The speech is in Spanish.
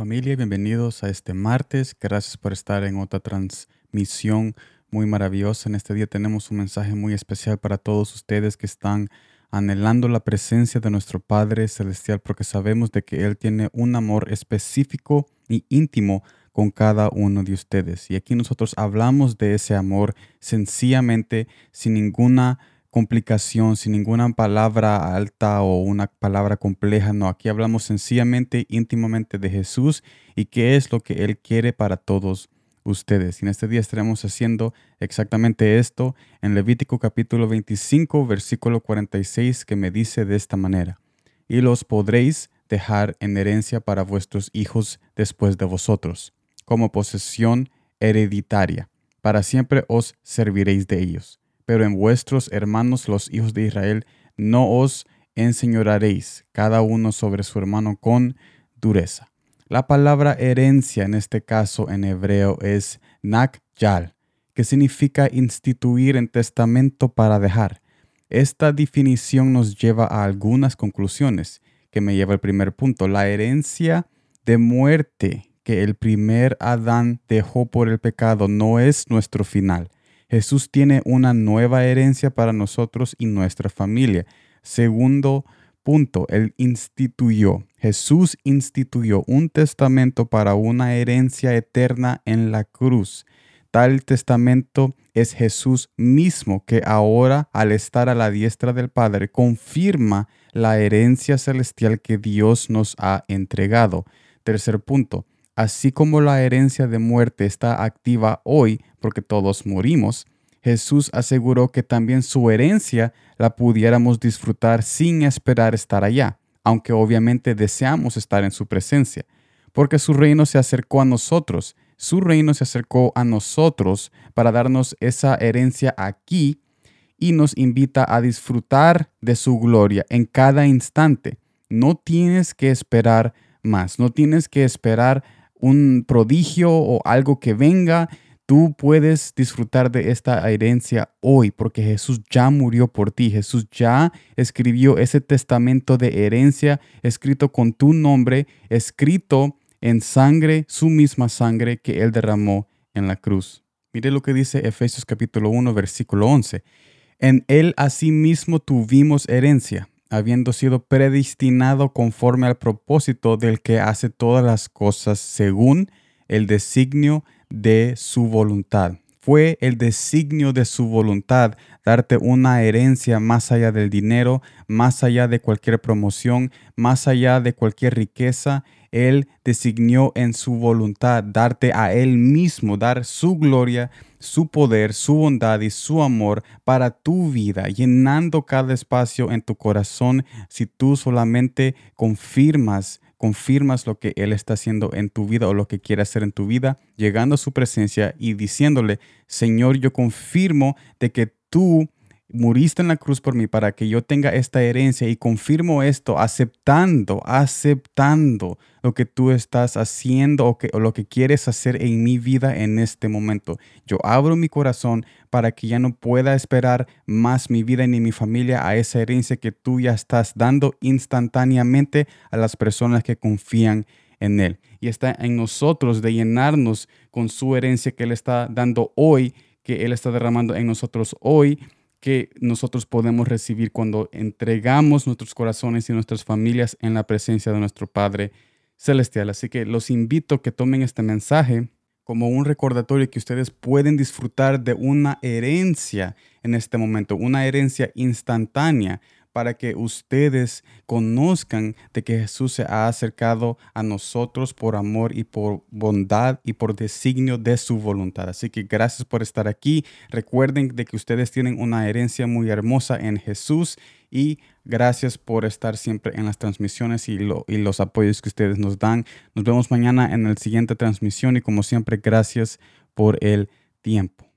familia, bienvenidos a este martes. Gracias por estar en otra transmisión muy maravillosa. En este día tenemos un mensaje muy especial para todos ustedes que están anhelando la presencia de nuestro Padre Celestial porque sabemos de que Él tiene un amor específico y íntimo con cada uno de ustedes. Y aquí nosotros hablamos de ese amor sencillamente, sin ninguna complicación, sin ninguna palabra alta o una palabra compleja. No, aquí hablamos sencillamente, íntimamente de Jesús y qué es lo que Él quiere para todos ustedes. Y en este día estaremos haciendo exactamente esto en Levítico capítulo 25, versículo 46, que me dice de esta manera, y los podréis dejar en herencia para vuestros hijos después de vosotros, como posesión hereditaria. Para siempre os serviréis de ellos pero en vuestros hermanos los hijos de Israel no os enseñoraréis cada uno sobre su hermano con dureza. La palabra herencia en este caso en hebreo es nakyal, que significa instituir en testamento para dejar. Esta definición nos lleva a algunas conclusiones, que me lleva al primer punto. La herencia de muerte que el primer Adán dejó por el pecado no es nuestro final Jesús tiene una nueva herencia para nosotros y nuestra familia. Segundo punto, Él instituyó, Jesús instituyó un testamento para una herencia eterna en la cruz. Tal testamento es Jesús mismo que ahora, al estar a la diestra del Padre, confirma la herencia celestial que Dios nos ha entregado. Tercer punto, así como la herencia de muerte está activa hoy porque todos morimos, Jesús aseguró que también su herencia la pudiéramos disfrutar sin esperar estar allá, aunque obviamente deseamos estar en su presencia, porque su reino se acercó a nosotros, su reino se acercó a nosotros para darnos esa herencia aquí y nos invita a disfrutar de su gloria en cada instante. No tienes que esperar más, no tienes que esperar un prodigio o algo que venga. Tú puedes disfrutar de esta herencia hoy porque Jesús ya murió por ti. Jesús ya escribió ese testamento de herencia escrito con tu nombre, escrito en sangre, su misma sangre que Él derramó en la cruz. Mire lo que dice Efesios capítulo 1, versículo 11. En Él asimismo tuvimos herencia, habiendo sido predestinado conforme al propósito del que hace todas las cosas según el designio de su voluntad. Fue el designio de su voluntad darte una herencia más allá del dinero, más allá de cualquier promoción, más allá de cualquier riqueza. Él designó en su voluntad darte a Él mismo, dar su gloria, su poder, su bondad y su amor para tu vida, llenando cada espacio en tu corazón. Si tú solamente confirmas confirmas lo que Él está haciendo en tu vida o lo que quiere hacer en tu vida, llegando a su presencia y diciéndole, Señor, yo confirmo de que tú muriste en la cruz por mí para que yo tenga esta herencia y confirmo esto aceptando, aceptando lo que tú estás haciendo o, que, lo que quieres hacer en mi vida en este momento. Yo abro mi corazón para que ya no pueda esperar más mi vida ni mi familia a esa herencia que tú ya estás dando instantáneamente a las personas que confían en Él. Y está en nosotros de llenarnos con su herencia que Él está dando hoy, que Él está derramando en nosotros hoy que nosotros podemos recibir cuando entregamos nuestros corazones y nuestras familias en la presencia de nuestro Padre Celestial. Así que los invito a que tomen este mensaje como un recordatorio que ustedes pueden disfrutar de una herencia en este momento, una herencia instantánea para que ustedes conozcan de que Jesús se ha acercado a nosotros por amor y por bondad y por designio de su voluntad. Así que gracias por estar aquí. Recuerden de que ustedes tienen una herencia muy hermosa en Jesús y gracias por estar siempre en las transmisiones y, y los apoyos que ustedes nos dan. Nos vemos mañana en la siguiente transmisión y como siempre, gracias por el tiempo.